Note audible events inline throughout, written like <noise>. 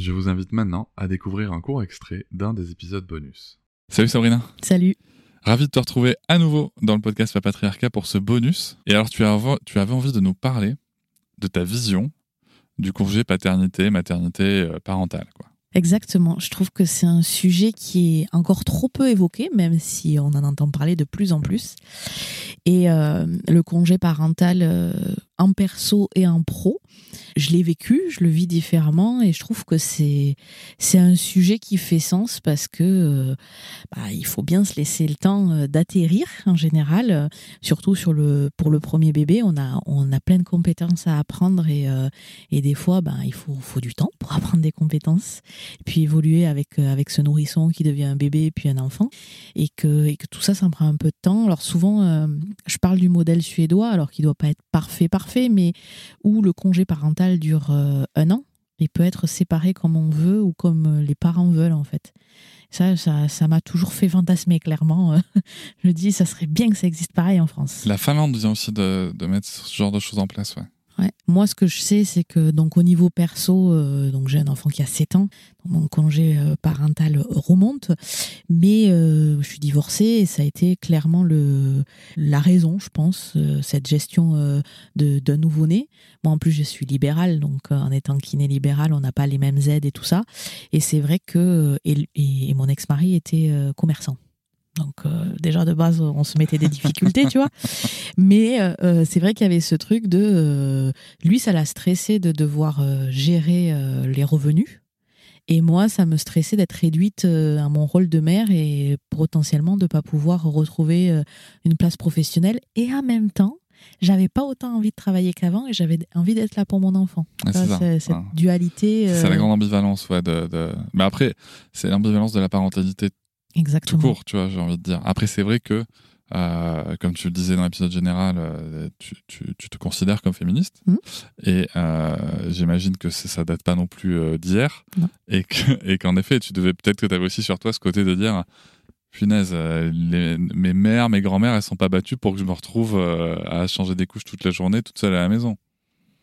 Je vous invite maintenant à découvrir un court extrait d'un des épisodes bonus. Salut Sabrina Salut Ravi de te retrouver à nouveau dans le podcast Papatriarcat pour ce bonus. Et alors, tu, tu avais envie de nous parler de ta vision du congé paternité, maternité euh, parentale, quoi. Exactement. Je trouve que c'est un sujet qui est encore trop peu évoqué, même si on en entend parler de plus en plus. Et euh, le congé parental euh, en perso et en pro, je l'ai vécu, je le vis différemment et je trouve que c'est c'est un sujet qui fait sens parce que euh, bah, il faut bien se laisser le temps euh, d'atterrir en général, euh, surtout sur le pour le premier bébé, on a on a plein de compétences à apprendre et et des fois ben il faut faut du temps pour <laughs> apprendre des compétences et puis évoluer avec avec ce nourrisson qui devient un bébé puis un enfant. Et que et que tout ça ça prend un peu de temps. Alors souvent je parle du modèle suédois alors qu'il doit pas être parfait parfait mais où le congé parental dure euh, un an et peut être séparé comme on veut ou comme euh, les parents veulent en fait. Ça, ça, m'a toujours fait fantasmer clairement. <laughs> Je me dis, ça serait bien que ça existe pareil en France. La Finlande vient aussi de, de mettre ce genre de choses en place, ouais. Moi, ce que je sais, c'est que donc au niveau perso, euh, donc j'ai un enfant qui a 7 ans, mon congé euh, parental remonte, mais euh, je suis divorcée et ça a été clairement le la raison, je pense, cette gestion d'un nouveau-né. Moi, en plus, je suis libérale, donc en étant kiné libérale, on n'a pas les mêmes aides et tout ça. Et c'est vrai que et mon ex-mari était commerçant. Donc euh, déjà de base, on se mettait des difficultés, tu vois. Mais euh, euh, c'est vrai qu'il y avait ce truc de lui, ça l'a stressé de devoir gérer les revenus. Et moi, ça me stressait d'être réduite à mon rôle de mère et potentiellement de pas pouvoir retrouver une place professionnelle. Et en même temps, j'avais pas autant envie de travailler qu'avant et j'avais envie d'être là pour mon enfant. c'est cette dualité. C'est la grande ambivalence, ouais. De, de... Mais après, c'est l'ambivalence de la parentalité Exactement. Tout court, tu vois, j'ai envie de dire. Après, c'est vrai que, euh, comme tu le disais dans l'épisode général, euh, tu, tu, tu, te considères comme féministe. Mmh. Et euh, j'imagine que ça date pas non plus d'hier. Et qu'en et effet, tu devais peut-être que tu avais aussi sur toi ce côté de dire punaise, les, mes mères, mes grand-mères, elles sont pas battues pour que je me retrouve à changer des couches toute la journée, toute seule à la maison.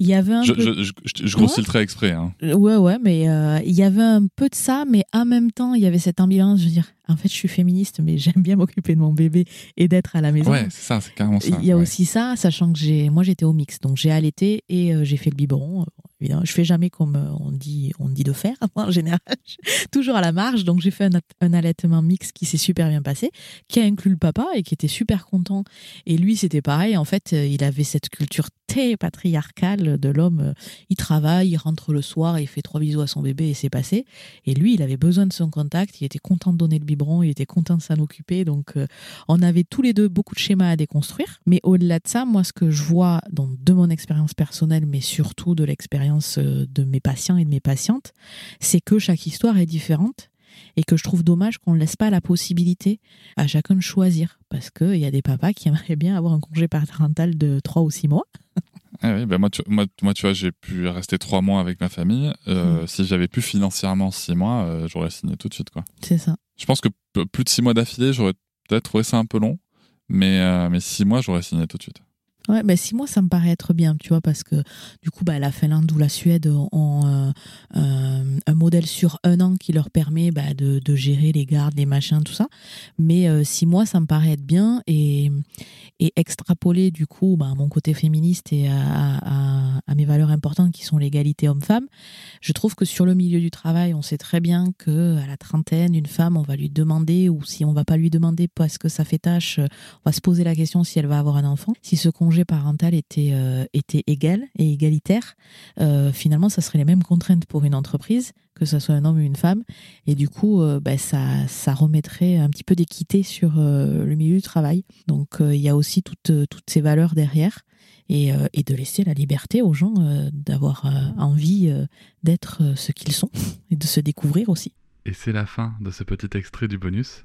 Il y avait un je, peu... je, je, grossis le trait exprès. Hein. Ouais, ouais, mais euh, il y avait un peu de ça, mais en même temps, il y avait cette ambiance. Je veux dire, en fait, je suis féministe, mais <laughs> j'aime bien m'occuper de mon bébé et d'être à la maison. Ouais, c'est ça, c'est carrément ça. Il y a aussi ça, sachant que j'ai, moi, j'étais au mix, donc j'ai allaité et euh, j'ai fait le biberon. Évidemment, je fais jamais comme euh, on dit, on dit de faire <laughs> en général, <laughs> toujours à la marge. Donc j'ai fait un, un, allaitement mix qui s'est super bien passé, qui a inclus le papa et qui était super content. Et lui, c'était pareil. En fait, il avait cette culture patriarcale de l'homme. Il travaille, il rentre le soir, il fait trois bisous à son bébé et c'est passé. Et lui, il avait besoin de son contact. Il était content de donner le biberon, il était content de s'en occuper. Donc, euh, on avait tous les deux beaucoup de schémas à déconstruire. Mais au-delà de ça, moi, ce que je vois donc, de mon expérience personnelle, mais surtout de l'expérience euh, de mes patients et de mes patientes, c'est que chaque histoire est différente et que je trouve dommage qu'on ne laisse pas la possibilité à chacun de choisir. Parce qu'il y a des papas qui aimeraient bien avoir un congé parental de 3 ou 6 mois. Ah oui, ben moi, tu, moi, tu vois, j'ai pu rester 3 mois avec ma famille. Euh, mm. Si j'avais pu financièrement 6 mois, euh, j'aurais signé tout de suite. quoi. C'est ça. Je pense que plus de 6 mois d'affilée, j'aurais peut-être trouvé ça un peu long. Mais, euh, mais six mois, j'aurais signé tout de suite. Ouais, ben six mois, ça me paraît être bien, tu vois, parce que du coup, bah, la Finlande ou la Suède ont euh, euh, un modèle sur un an qui leur permet bah, de, de, gérer les gardes, les machins, tout ça. Mais euh, six mois, ça me paraît être bien et, et extrapoler du coup bah, à mon côté féministe et à, mes valeurs importantes qui sont l'égalité homme-femme. Je trouve que sur le milieu du travail, on sait très bien que à la trentaine, une femme, on va lui demander ou si on va pas lui demander parce que ça fait tâche, on va se poser la question si elle va avoir un enfant. Si ce parental était, euh, égal et égalitaire, euh, finalement, ça serait les mêmes contraintes pour une entreprise, que ce soit un homme ou une femme. Et du coup, euh, bah, ça, remettrait un petit peu d'équité sur euh, le milieu du travail. Donc, il y a aussi toutes, ces valeurs derrière. Et, de laisser la liberté aux gens d'avoir envie d'être ce qu'ils sont <laughs> et de se découvrir aussi. Et c'est la fin de ce petit extrait du bonus.